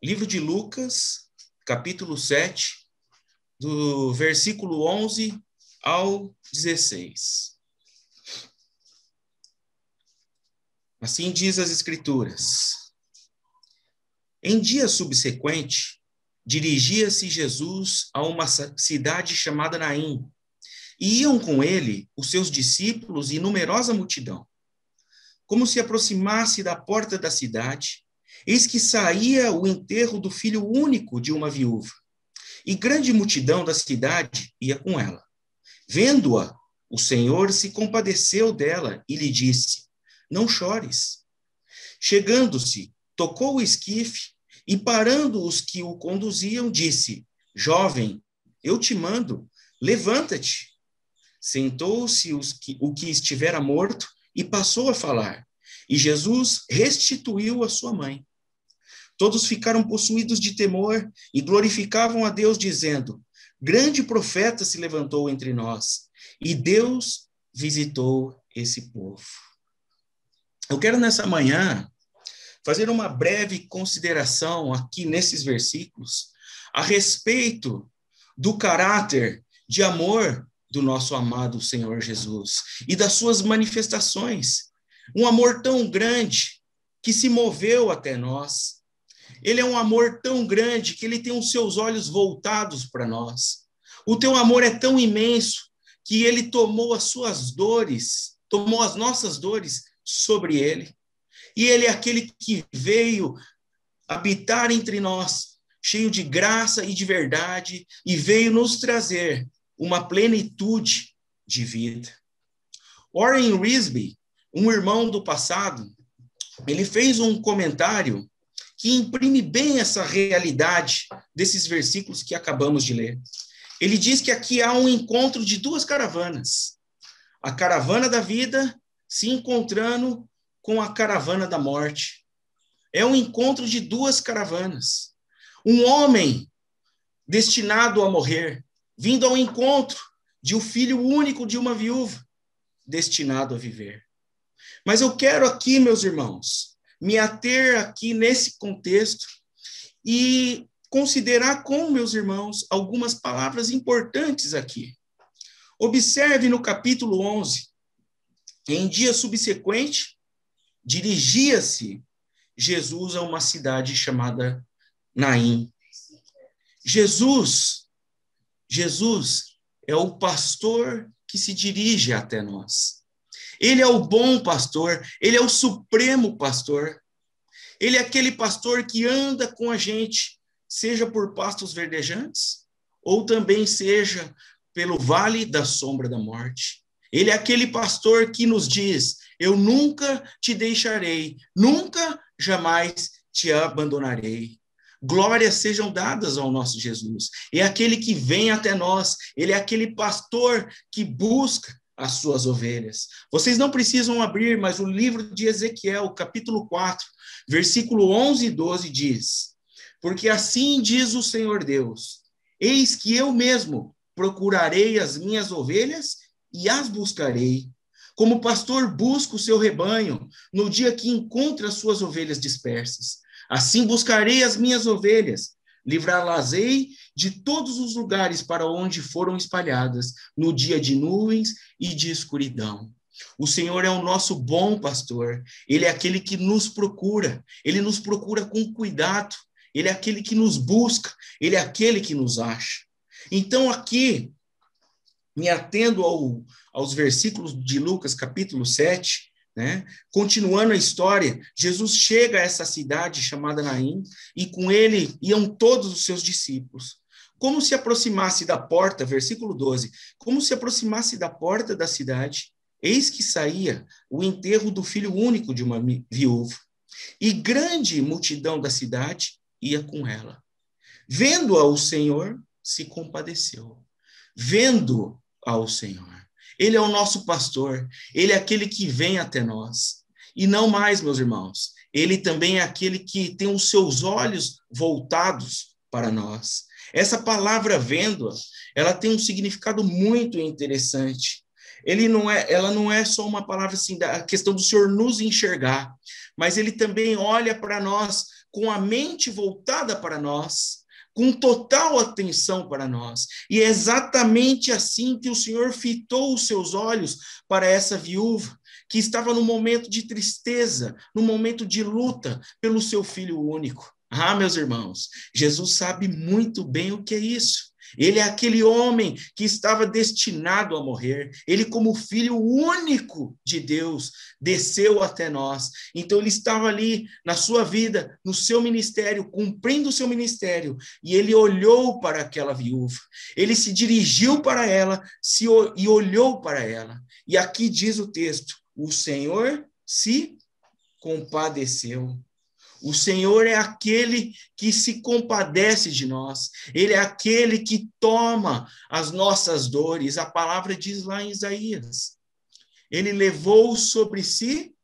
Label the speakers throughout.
Speaker 1: Livro de Lucas, capítulo 7, do versículo 11 ao 16. Assim diz as Escrituras. Em dia subsequente, dirigia-se Jesus a uma cidade chamada Naim, e iam com ele os seus discípulos e numerosa multidão. Como se aproximasse da porta da cidade, eis que saía o enterro do filho único de uma viúva, e grande multidão da cidade ia com ela. Vendo-a, o Senhor se compadeceu dela e lhe disse: Não chores. Chegando-se, tocou o esquife e, parando os que o conduziam, disse: Jovem, eu te mando, levanta-te. Sentou-se o que estivera morto e passou a falar. E Jesus restituiu a sua mãe. Todos ficaram possuídos de temor e glorificavam a Deus, dizendo: Grande profeta se levantou entre nós, e Deus visitou esse povo. Eu quero nessa manhã fazer uma breve consideração aqui nesses versículos a respeito do caráter de amor do nosso amado Senhor Jesus e das suas manifestações. Um amor tão grande que se moveu até nós, ele é um amor tão grande que ele tem os seus olhos voltados para nós. O teu amor é tão imenso que ele tomou as suas dores, tomou as nossas dores sobre ele. E ele é aquele que veio habitar entre nós, cheio de graça e de verdade, e veio nos trazer uma plenitude de vida. Warren Risby, um irmão do passado, ele fez um comentário que imprime bem essa realidade desses versículos que acabamos de ler. Ele diz que aqui há um encontro de duas caravanas. A caravana da vida se encontrando com a caravana da morte. É um encontro de duas caravanas. Um homem destinado a morrer, vindo ao encontro de um filho único de uma viúva, destinado a viver. Mas eu quero aqui, meus irmãos, me ater aqui nesse contexto e considerar com meus irmãos algumas palavras importantes aqui. Observe no capítulo 11. Em dia subsequente, dirigia-se Jesus a uma cidade chamada Naim. Jesus, Jesus é o pastor que se dirige até nós. Ele é o bom pastor, ele é o supremo pastor. Ele é aquele pastor que anda com a gente, seja por pastos verdejantes, ou também seja pelo vale da sombra da morte. Ele é aquele pastor que nos diz: Eu nunca te deixarei, nunca, jamais te abandonarei. Glórias sejam dadas ao nosso Jesus. É aquele que vem até nós, ele é aquele pastor que busca as suas ovelhas. Vocês não precisam abrir, mas o livro de Ezequiel, capítulo 4, versículo 11 e 12 diz: Porque assim diz o Senhor Deus: Eis que eu mesmo procurarei as minhas ovelhas e as buscarei. Como pastor busca o seu rebanho no dia que encontra as suas ovelhas dispersas. Assim buscarei as minhas ovelhas Livrá-las-ei de todos os lugares para onde foram espalhadas, no dia de nuvens e de escuridão. O Senhor é o nosso bom pastor, ele é aquele que nos procura, ele nos procura com cuidado, ele é aquele que nos busca, ele é aquele que nos acha. Então, aqui, me atendo ao, aos versículos de Lucas, capítulo 7, né? Continuando a história, Jesus chega a essa cidade chamada Naim e com ele iam todos os seus discípulos. Como se aproximasse da porta, versículo 12, como se aproximasse da porta da cidade, eis que saía o enterro do filho único de uma viúva. E grande multidão da cidade ia com ela. Vendo-a o Senhor, se compadeceu. Vendo ao Senhor. Ele é o nosso pastor, ele é aquele que vem até nós. E não mais, meus irmãos, ele também é aquele que tem os seus olhos voltados para nós. Essa palavra vendo, ela tem um significado muito interessante. Ele não é, ela não é só uma palavra assim da questão do Senhor nos enxergar, mas ele também olha para nós com a mente voltada para nós, com total atenção para nós. E é exatamente assim que o Senhor fitou os seus olhos para essa viúva, que estava no momento de tristeza, no momento de luta pelo seu filho único. Ah, meus irmãos, Jesus sabe muito bem o que é isso. Ele é aquele homem que estava destinado a morrer. Ele, como filho único de Deus, desceu até nós. Então, ele estava ali na sua vida, no seu ministério, cumprindo o seu ministério. E ele olhou para aquela viúva. Ele se dirigiu para ela se, e olhou para ela. E aqui diz o texto: o Senhor se compadeceu. O Senhor é aquele que se compadece de nós, ele é aquele que toma as nossas dores. A palavra diz lá em Isaías: Ele levou sobre si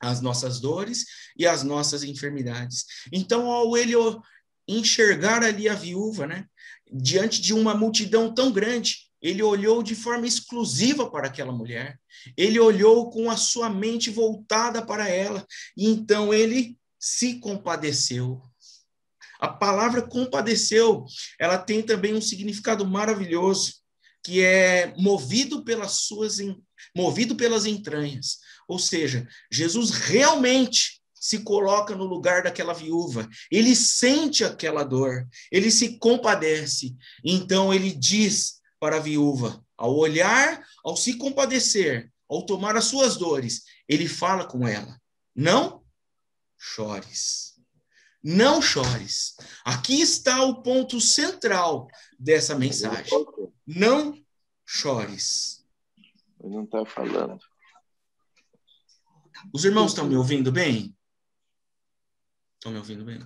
Speaker 1: as nossas dores e as nossas enfermidades. Então, ao ele enxergar ali a viúva, né, diante de uma multidão tão grande, ele olhou de forma exclusiva para aquela mulher. Ele olhou com a sua mente voltada para ela. E então ele se compadeceu. A palavra compadeceu, ela tem também um significado maravilhoso, que é movido pelas suas movido pelas entranhas. Ou seja, Jesus realmente se coloca no lugar daquela viúva. Ele sente aquela dor, ele se compadece. Então ele diz para a viúva, ao olhar, ao se compadecer, ao tomar as suas dores, ele fala com ela: "Não chores. Não chores. Aqui está o ponto central dessa mensagem. Não chores.
Speaker 2: Ele não está falando.
Speaker 1: Os irmãos estão me ouvindo bem? Estão me ouvindo bem?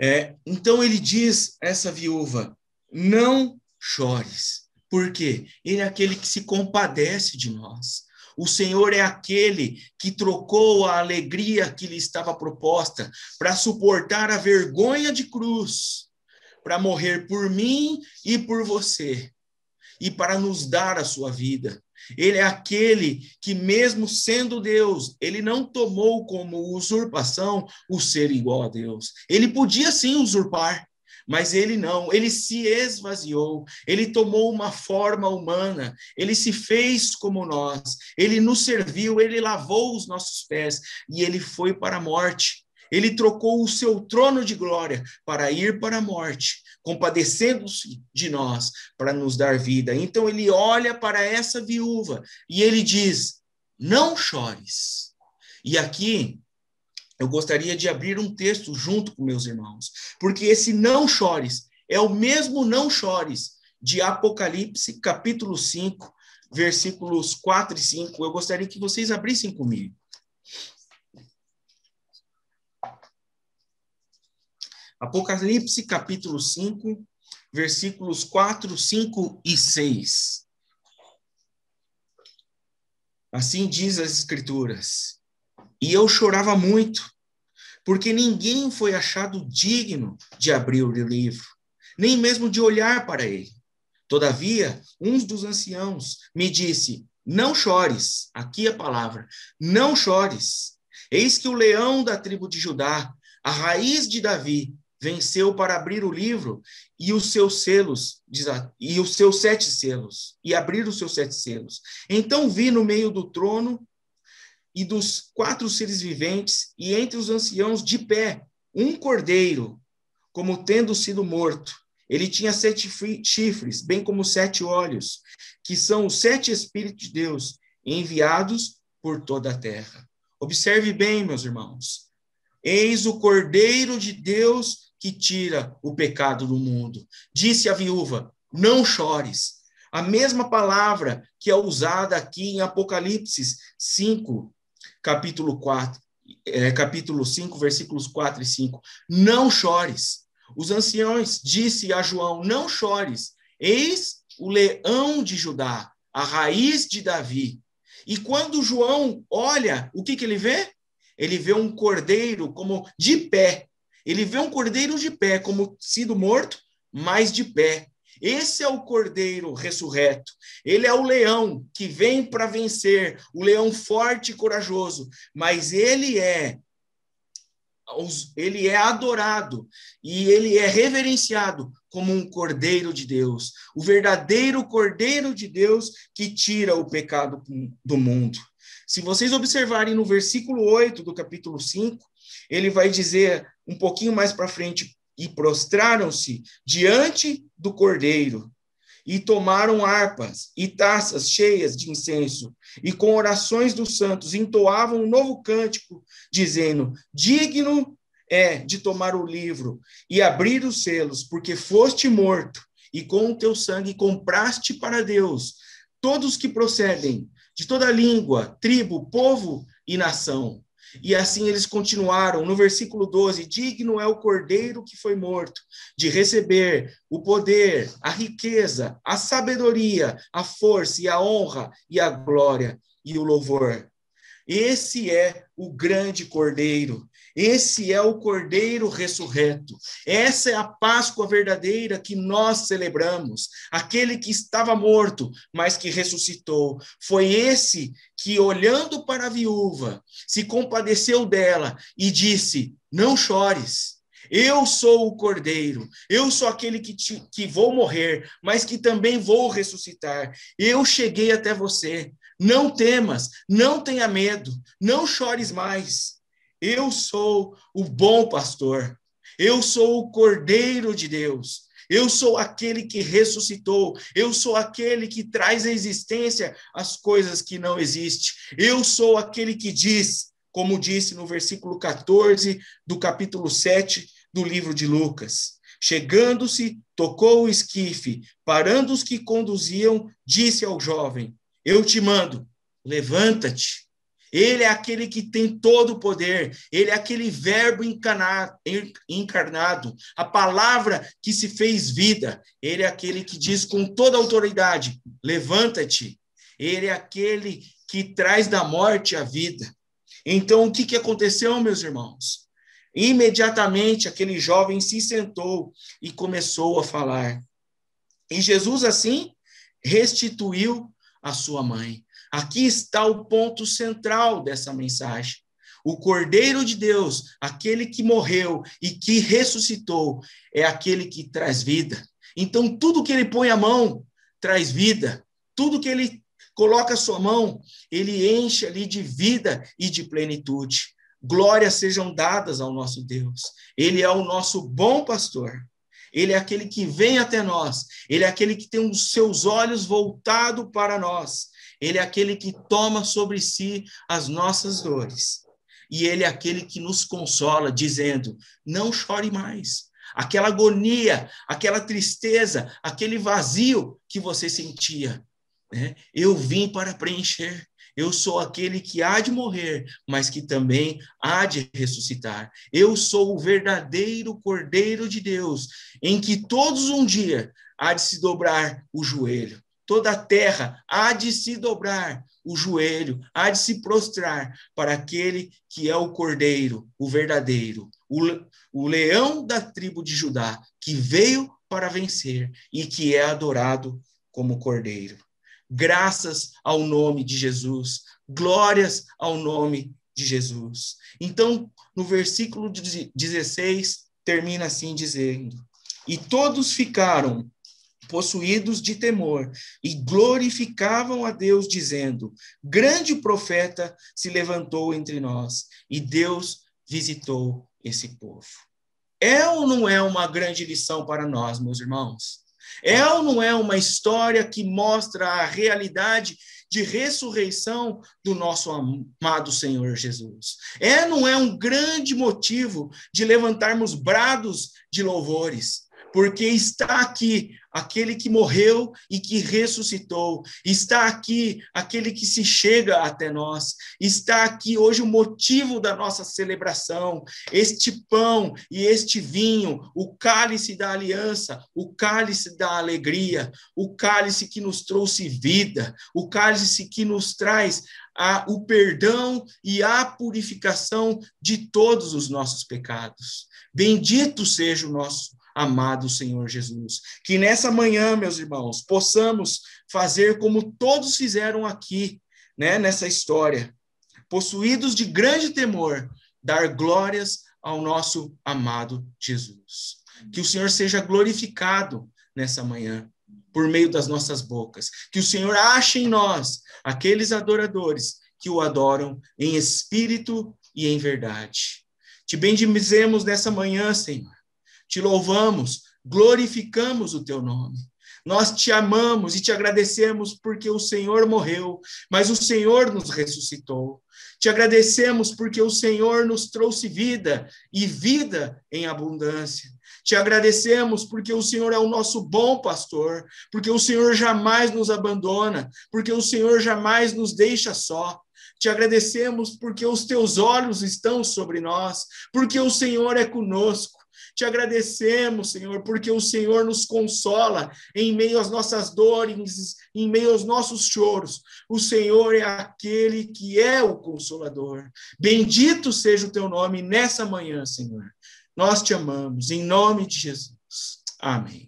Speaker 1: É, então ele diz essa viúva: não chores. Por quê? Ele é aquele que se compadece de nós. O Senhor é aquele que trocou a alegria que lhe estava proposta para suportar a vergonha de cruz, para morrer por mim e por você, e para nos dar a sua vida. Ele é aquele que, mesmo sendo Deus, ele não tomou como usurpação o ser igual a Deus. Ele podia sim usurpar, mas ele não, ele se esvaziou, ele tomou uma forma humana, ele se fez como nós, ele nos serviu, ele lavou os nossos pés e ele foi para a morte. Ele trocou o seu trono de glória para ir para a morte, compadecendo-se de nós para nos dar vida. Então ele olha para essa viúva e ele diz: Não chores. E aqui eu gostaria de abrir um texto junto com meus irmãos, porque esse não chores é o mesmo não chores de Apocalipse, capítulo 5, versículos 4 e 5. Eu gostaria que vocês abrissem comigo. Apocalipse, capítulo 5, versículos 4, 5 e 6. Assim diz as Escrituras. E eu chorava muito, porque ninguém foi achado digno de abrir o livro, nem mesmo de olhar para ele. Todavia, um dos anciãos me disse: Não chores, aqui a palavra, não chores. Eis que o leão da tribo de Judá, a raiz de Davi, venceu para abrir o livro e os seus selos, e os seus sete selos, e abrir os seus sete selos. Então vi no meio do trono e dos quatro seres viventes, e entre os anciãos de pé, um cordeiro, como tendo sido morto. Ele tinha sete chifres, bem como sete olhos, que são os sete Espíritos de Deus, enviados por toda a terra. Observe bem, meus irmãos. Eis o Cordeiro de Deus que tira o pecado do mundo. Disse a viúva: Não chores. A mesma palavra que é usada aqui em Apocalipse 5, capítulo 4, é, capítulo 5, versículos 4 e 5. Não chores. Os anciãos disse a João: Não chores. Eis o leão de Judá, a raiz de Davi. E quando João olha, o que, que ele vê? Ele vê um cordeiro como de pé. Ele vê um cordeiro de pé, como sido morto, mas de pé. Esse é o cordeiro ressurreto. Ele é o leão que vem para vencer, o leão forte e corajoso, mas ele é ele é adorado e ele é reverenciado como um cordeiro de Deus, o verdadeiro cordeiro de Deus que tira o pecado do mundo. Se vocês observarem no versículo 8 do capítulo 5, ele vai dizer um pouquinho mais para frente: e prostraram-se diante do cordeiro e tomaram harpas e taças cheias de incenso, e com orações dos santos entoavam um novo cântico, dizendo: Digno é de tomar o livro e abrir os selos, porque foste morto, e com o teu sangue compraste para Deus todos que procedem de toda língua, tribo, povo e nação. E assim eles continuaram. No versículo 12: Digno é o cordeiro que foi morto, de receber o poder, a riqueza, a sabedoria, a força e a honra e a glória e o louvor. Esse é o grande cordeiro. Esse é o Cordeiro ressurreto. Essa é a Páscoa verdadeira que nós celebramos. Aquele que estava morto, mas que ressuscitou. Foi esse que, olhando para a viúva, se compadeceu dela e disse: Não chores. Eu sou o Cordeiro, eu sou aquele que, te, que vou morrer, mas que também vou ressuscitar. Eu cheguei até você. Não temas, não tenha medo, não chores mais. Eu sou o bom pastor. Eu sou o cordeiro de Deus. Eu sou aquele que ressuscitou. Eu sou aquele que traz à existência as coisas que não existem. Eu sou aquele que diz, como disse no versículo 14 do capítulo 7 do livro de Lucas. Chegando-se, tocou o esquife, parando os que conduziam, disse ao jovem: Eu te mando, levanta-te ele é aquele que tem todo o poder, ele é aquele verbo encarnado, a palavra que se fez vida, ele é aquele que diz com toda autoridade: levanta-te. Ele é aquele que traz da morte a vida. Então, o que, que aconteceu, meus irmãos? Imediatamente aquele jovem se sentou e começou a falar. E Jesus, assim, restituiu a sua mãe. Aqui está o ponto central dessa mensagem. O Cordeiro de Deus, aquele que morreu e que ressuscitou, é aquele que traz vida. Então, tudo que ele põe a mão traz vida. Tudo que ele coloca a sua mão, ele enche ali de vida e de plenitude. Glórias sejam dadas ao nosso Deus. Ele é o nosso bom pastor. Ele é aquele que vem até nós. Ele é aquele que tem os seus olhos voltados para nós. Ele é aquele que toma sobre si as nossas dores. E ele é aquele que nos consola, dizendo: não chore mais. Aquela agonia, aquela tristeza, aquele vazio que você sentia. Né? Eu vim para preencher. Eu sou aquele que há de morrer, mas que também há de ressuscitar. Eu sou o verdadeiro Cordeiro de Deus, em que todos um dia há de se dobrar o joelho toda a terra há de se dobrar o joelho, há de se prostrar para aquele que é o cordeiro, o verdadeiro, o, o leão da tribo de Judá, que veio para vencer e que é adorado como cordeiro. Graças ao nome de Jesus, glórias ao nome de Jesus. Então, no versículo 16, termina assim dizendo: E todos ficaram possuídos de temor, e glorificavam a Deus, dizendo: Grande profeta se levantou entre nós, e Deus visitou esse povo. É ou não é uma grande lição para nós, meus irmãos? É ou não é uma história que mostra a realidade de ressurreição do nosso amado Senhor Jesus? É ou não é um grande motivo de levantarmos brados de louvores? Porque está aqui aquele que morreu e que ressuscitou, está aqui aquele que se chega até nós, está aqui hoje o motivo da nossa celebração, este pão e este vinho, o cálice da aliança, o cálice da alegria, o cálice que nos trouxe vida, o cálice que nos traz a, o perdão e a purificação de todos os nossos pecados. Bendito seja o nosso amado Senhor Jesus. Que nessa manhã, meus irmãos, possamos fazer como todos fizeram aqui, né, nessa história, possuídos de grande temor, dar glórias ao nosso amado Jesus. Que o Senhor seja glorificado nessa manhã por meio das nossas bocas. Que o Senhor ache em nós aqueles adoradores que o adoram em espírito e em verdade. Te bendizemos nessa manhã, Senhor. Te louvamos, glorificamos o teu nome. Nós te amamos e te agradecemos porque o Senhor morreu, mas o Senhor nos ressuscitou. Te agradecemos porque o Senhor nos trouxe vida e vida em abundância. Te agradecemos porque o Senhor é o nosso bom pastor, porque o Senhor jamais nos abandona, porque o Senhor jamais nos deixa só. Te agradecemos porque os teus olhos estão sobre nós, porque o Senhor é conosco. Te agradecemos, Senhor, porque o Senhor nos consola em meio às nossas dores, em meio aos nossos choros. O Senhor é aquele que é o consolador. Bendito seja o teu nome nessa manhã, Senhor. Nós te amamos, em nome de Jesus. Amém.